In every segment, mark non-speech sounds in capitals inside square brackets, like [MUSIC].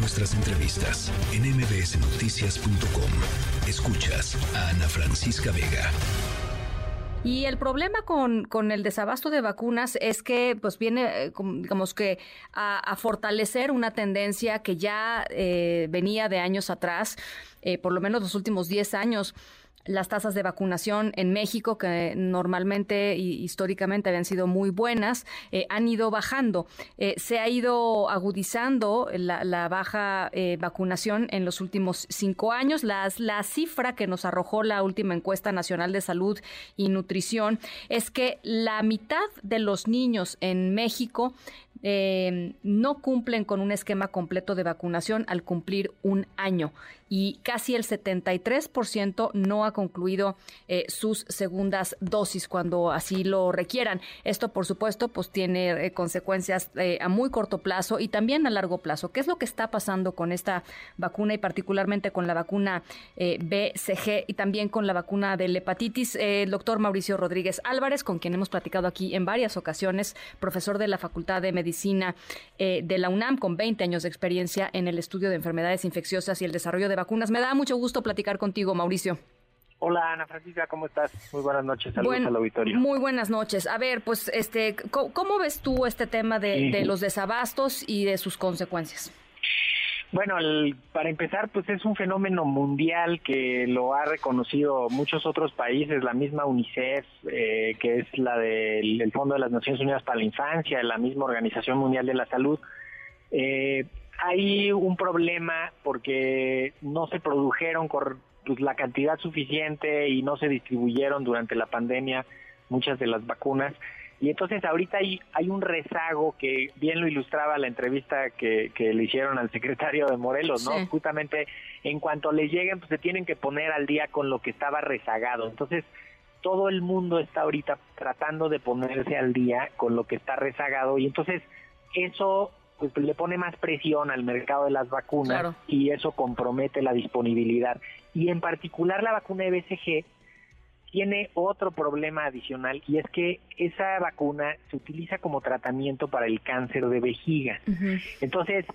nuestras entrevistas en mbsnoticias.com. Escuchas a Ana Francisca Vega. Y el problema con, con, el desabasto de vacunas es que pues viene, eh, digamos que, a, fortalecer una tendencia que ya eh, venía de años atrás, eh, por lo menos los últimos 10 años las tasas de vacunación en México, que normalmente y históricamente habían sido muy buenas, eh, han ido bajando. Eh, se ha ido agudizando la, baja eh, vacunación en los últimos cinco años. Las, la cifra que nos arrojó la última encuesta nacional de salud y nutrición es que la mitad de los niños en México no cumplen con un esquema completo de vacunación al cumplir un año y casi el 73% no ha concluido eh, sus segundas dosis cuando así lo requieran. Esto, por supuesto, pues tiene eh, consecuencias eh, a muy corto plazo y también a largo plazo. ¿Qué es lo que está pasando con esta vacuna y particularmente con la vacuna BCG y también con la vacuna de la hepatitis? el doctor Mauricio Rodríguez Álvarez, con quien hemos platicado aquí en varias ocasiones, profesor de la Facultad de Medicina de la UNAM, con 20 años de experiencia en el estudio de enfermedades infecciosas y el desarrollo de vacunas. Me da mucho gusto platicar contigo, Mauricio. Hola Ana Francisca, ¿cómo estás? Muy buenas noches, saludos al auditorio. Muy buenas noches. A ver, pues, este, ¿cómo, ves tú este tema de, los desabastos y de sus consecuencias? Bueno, para empezar, pues es un fenómeno mundial que lo ha reconocido muchos otros países, la misma UNICEF, eh, que es la del Fondo de las Naciones Unidas para la Infancia, la misma Organización Mundial de la Salud. Eh, hay un problema porque no se produjeron pues, la cantidad suficiente y no se distribuyeron durante la pandemia muchas de las vacunas. Y entonces ahorita hay, hay un rezago que bien lo ilustraba la entrevista que, que le hicieron al secretario de Morelos, ¿no? Justamente en cuanto les lleguen, pues se tienen que poner al día con lo que estaba rezagado. Entonces, todo el mundo está ahorita tratando de ponerse al día con lo que está rezagado y entonces eso pues le pone más presión al mercado de las vacunas y eso compromete la disponibilidad. Y en particular la vacuna de BCG tiene otro problema adicional y es que esa vacuna se utiliza como tratamiento para el cáncer de vejiga. Entonces,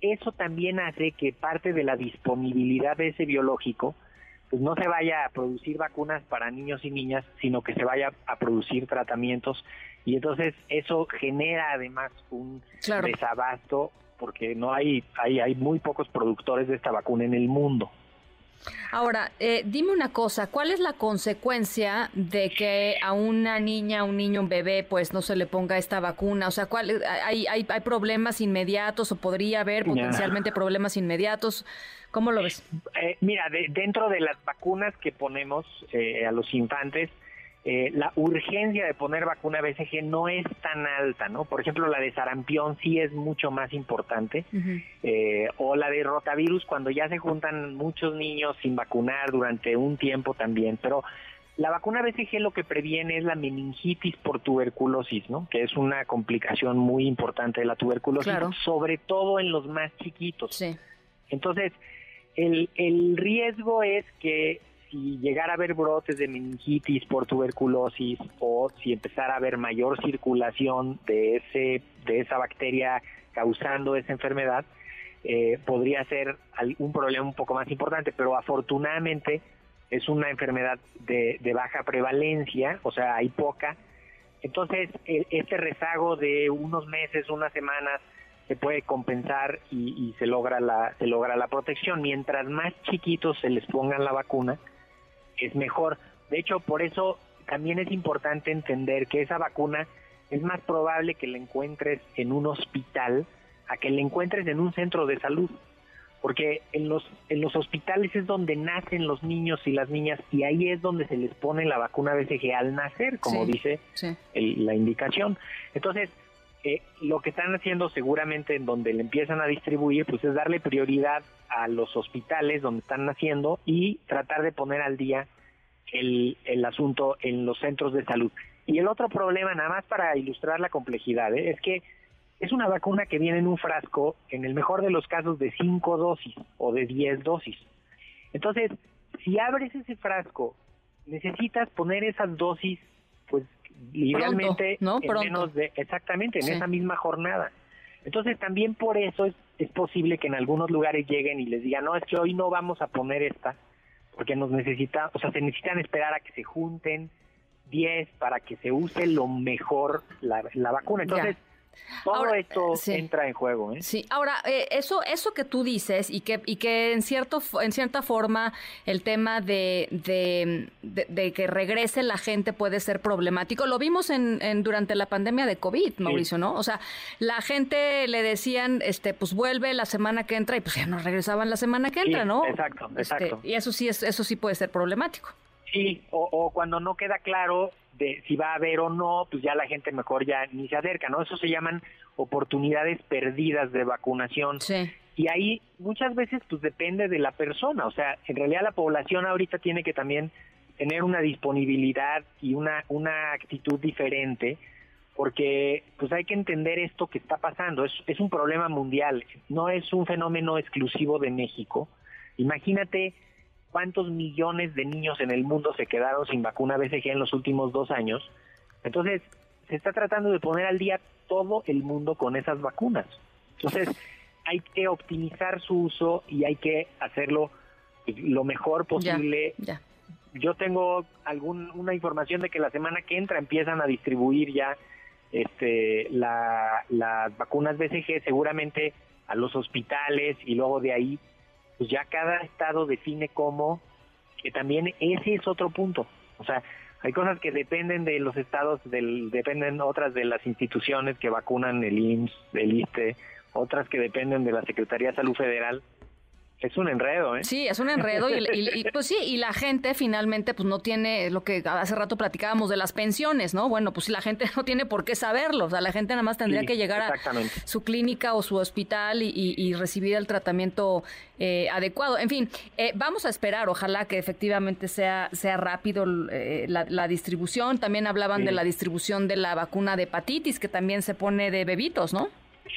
eso también hace que parte de la disponibilidad de ese biológico pues no se vaya a producir vacunas para niños y niñas, sino que se vaya a producir tratamientos y entonces eso genera además un desabasto porque no hay, hay hay muy pocos productores de esta vacuna en el mundo. Ahora, eh, dime una cosa, ¿cuál es la consecuencia de que a una niña, a un niño, un bebé, pues no se le ponga esta vacuna? O sea, ¿cuál, hay, hay, hay problemas inmediatos o podría haber potencialmente problemas inmediatos? ¿Cómo lo ves? Eh, mira, dentro de las vacunas que ponemos eh, a los infantes, eh, la urgencia de poner vacuna BCG no es tan alta, ¿no? Por ejemplo, la de sarampión sí es mucho más importante, eh, o la de rotavirus cuando ya se juntan muchos niños sin vacunar durante un tiempo también, pero la vacuna BCG lo que previene es la meningitis por tuberculosis, ¿no? Que es una complicación muy importante de la tuberculosis, sobre todo en los más chiquitos. Sí. Entonces, el, el riesgo es que si llegara a haber brotes de meningitis por tuberculosis o si empezara a haber mayor circulación de ese de esa bacteria causando esa enfermedad, eh, podría ser un problema un poco más importante, pero afortunadamente es una enfermedad de, baja prevalencia, o sea, hay poca. Entonces, e, este rezago de unos meses, unas semanas, se puede compensar y, y, se logra la se logra la protección. Mientras más chiquitos se les pongan la vacuna, es mejor. De hecho, por eso también es importante entender que esa vacuna es más probable que la encuentres en un hospital a que la encuentres en un centro de salud. Porque en los, en los hospitales es donde nacen los niños y las niñas y ahí es donde se les pone la vacuna BCG al nacer, como dice la indicación. Entonces, eh, lo que están haciendo seguramente en donde le empiezan a distribuir, pues es darle prioridad a los hospitales donde están naciendo y tratar de poner al día el, el asunto en los centros de salud. Y el otro problema, nada más para ilustrar la complejidad, ¿eh? es que es una vacuna que viene en un frasco, en el mejor de los casos, de 5 dosis o de 10 dosis. Entonces, si abres ese frasco, necesitas poner esas dosis, idealmente ¿no? en menos de exactamente en esa misma jornada. Entonces también por eso es es posible que en algunos lugares lleguen y les digan, no, es que hoy no vamos a poner esta, porque nos necesita, o sea, se necesitan esperar a que se junten 10 para que se use lo mejor la, la vacuna. Entonces, todo esto entra en juego. ¿eh? Sí, ahora, eh, eso, eso que tú dices y que, y que en, cierto, en cierta forma el tema de, de, que regrese la gente puede ser problemático, lo vimos en, durante la pandemia de COVID, Mauricio, ¿no? O sea, la gente le decían, este, pues vuelve la semana que entra y pues ya no regresaban la semana que entra, ¿no? Exacto, este, exacto. y eso sí, es, eso sí puede ser problemático. Sí, o, o cuando no queda claro de si va a haber o no, pues ya la gente mejor ya ni se acerca, ¿no? Eso se llaman oportunidades perdidas de vacunación. Sí. Y ahí muchas veces pues depende de la persona, o sea, en realidad la población ahorita tiene que también tener una disponibilidad y una una actitud diferente porque pues hay que entender esto que está pasando, es, es un problema mundial, no es un fenómeno exclusivo de México. Imagínate cuántos millones de niños en el mundo se quedaron sin vacuna BCG en los últimos dos años. Entonces, se está tratando de poner al día todo el mundo con esas vacunas. Entonces, hay que optimizar su uso y hay que hacerlo lo mejor posible. Yo tengo algún, una información de que la semana que entra empiezan a distribuir ya este, la, las vacunas BCG seguramente a los hospitales y luego de ahí pues ya cada estado define cómo, que también ese es otro punto. O sea, hay cosas que dependen de los estados, del, dependen otras de las instituciones que vacunan el IMSS, el ISTE, otras que dependen de la Secretaría de Salud Federal es un enredo, ¿eh? Sí, es un enredo y, pues sí, y la gente finalmente pues no tiene lo que hace rato platicábamos de las pensiones, ¿no? Bueno, pues la gente [LAUGHS] no tiene por qué saberlo, o sea, la gente nada más tendría que llegar a su clínica o su hospital y, recibir el tratamiento eh, adecuado. En fin, eh, vamos a esperar, ojalá que efectivamente sea, sea rápido eh, la, distribución. También hablaban de la distribución de la vacuna de hepatitis, que también se pone de bebitos, ¿no?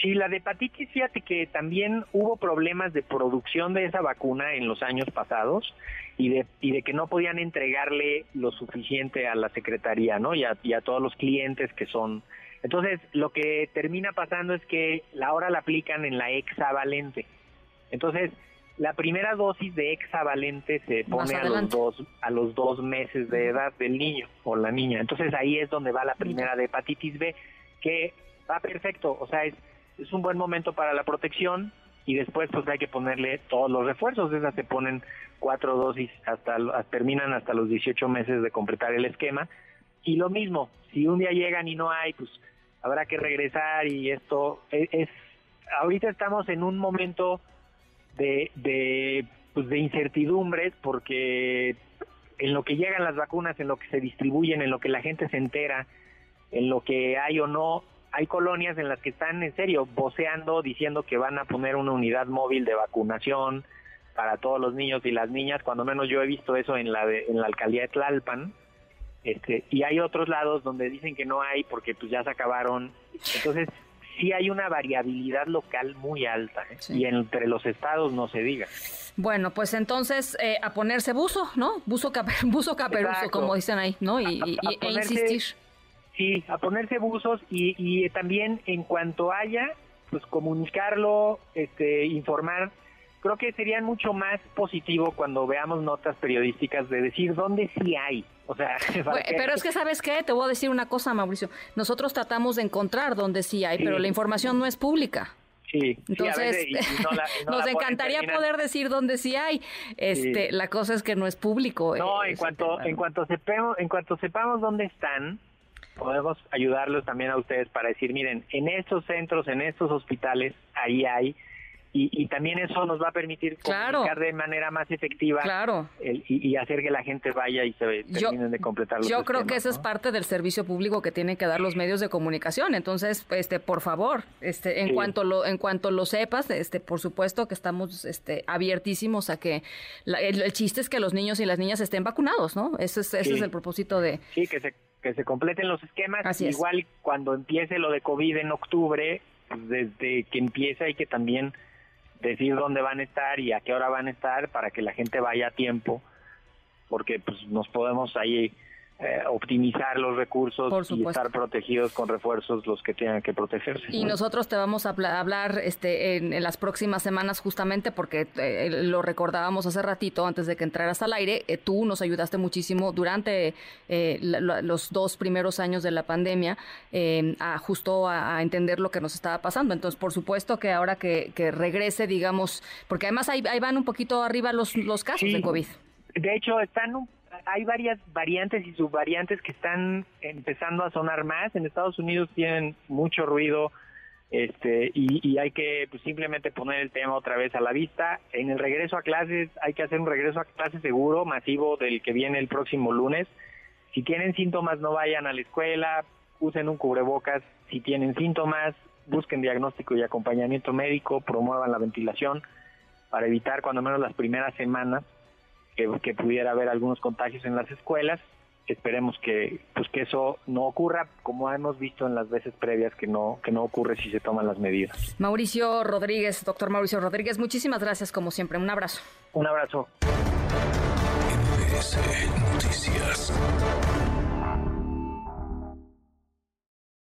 Sí, la de hepatitis, fíjate que también hubo problemas de producción de esa vacuna en los años pasados y de, y de que no podían entregarle lo suficiente a la Secretaría, ¿no? Y a, todos los clientes que son. Entonces, lo que termina pasando es que la hora la aplican en la hexavalente. Entonces, la primera dosis de hexavalente se pone a los dos a los dos meses de edad del niño o la niña. Entonces ahí es donde va la primera de hepatitis B, que va perfecto. O sea, es es un buen momento para la protección y después pues hay que ponerle todos los refuerzos, esas se ponen cuatro dosis hasta terminan hasta los 18 meses de completar el esquema. Y lo mismo, si un día llegan y no hay, pues habrá que regresar y esto e, es, ahorita estamos en un momento de de pues de incertidumbres porque en lo que llegan las vacunas, en lo que se distribuyen, en lo que la gente se entera, en lo que hay o no, hay colonias en las que están en serio voceando diciendo que van a poner una unidad móvil de vacunación para todos los niños y las niñas, cuando menos yo he visto eso en la en la alcaldía de Tlalpan. Este, y hay otros lados donde dicen que no hay porque pues ya se acabaron. Entonces, sí hay una variabilidad local muy alta ¿eh? y entre los estados no se diga. Bueno, pues entonces eh, a ponerse buzo, ¿no? Buzo, [LAUGHS] buzo caperuzo, como dicen ahí, ¿no? Y, e insistir Sí, a ponerse buzos y, y también en cuanto haya, pues comunicarlo, este, informar. Creo que sería mucho más positivo cuando veamos notas periodísticas de decir dónde sí hay. O sea, [LAUGHS] pero es que sabes qué, te voy a decir una cosa, Mauricio. Nosotros tratamos de encontrar dónde sí hay, pero la información no es pública. Sí, entonces nos encantaría poder decir dónde sí hay. Este, la cosa es que no es público. No, en cuanto en cuanto sepamos en cuanto sepamos dónde están, podemos ayudarlos también a ustedes para decir, miren, en estos centros, en estos hospitales, ahí hay, y, también eso nos va a permitir comunicar de manera más efectiva claro. y, hacer que la gente vaya y se terminen de completar los Yo creo que eso es parte del servicio público que tienen que dar los medios de comunicación. Entonces, este, por favor, este, en cuanto lo, en cuanto lo sepas, este, por supuesto que estamos, este, abiertísimos a que el, chiste es que los niños y las niñas estén vacunados, ¿no? Ese es, ese es el propósito de. Sí, que se que se completen los esquemas. Igual cuando empiece lo de COVID en octubre, pues, desde que empiece hay que también decir dónde van a estar y a qué hora van a estar para que la gente vaya a tiempo, porque pues nos podemos ahí eh, optimizar los recursos y estar protegidos con refuerzos los que tengan que protegerse. Y nosotros te vamos a hablar este, en, las próximas semanas justamente porque eh, lo recordábamos hace ratito antes de que entraras al aire, eh, tú nos ayudaste muchísimo durante los dos primeros años de la pandemia a justo a, entender lo que nos estaba pasando. Entonces, por supuesto que ahora que, regrese, digamos, porque además ahí, van un poquito arriba los, los casos de COVID. De hecho, están un hay varias variantes y subvariantes que están empezando a sonar más. En Estados Unidos tienen mucho ruido este y, hay que pues, simplemente poner el tema otra vez a la vista. En el regreso a clases hay que hacer un regreso a clases seguro, masivo, del que viene el próximo lunes. Si tienen síntomas no vayan a la escuela, usen un cubrebocas. Si tienen síntomas, busquen diagnóstico y acompañamiento médico, promuevan la ventilación para evitar cuando menos las primeras semanas que, pudiera haber algunos contagios en las escuelas. Esperemos que pues que eso no ocurra, como hemos visto en las veces previas que no que no ocurre si se toman las medidas. Mauricio Rodríguez, doctor Mauricio Rodríguez, muchísimas gracias como siempre. Un abrazo. Un abrazo. Noticias.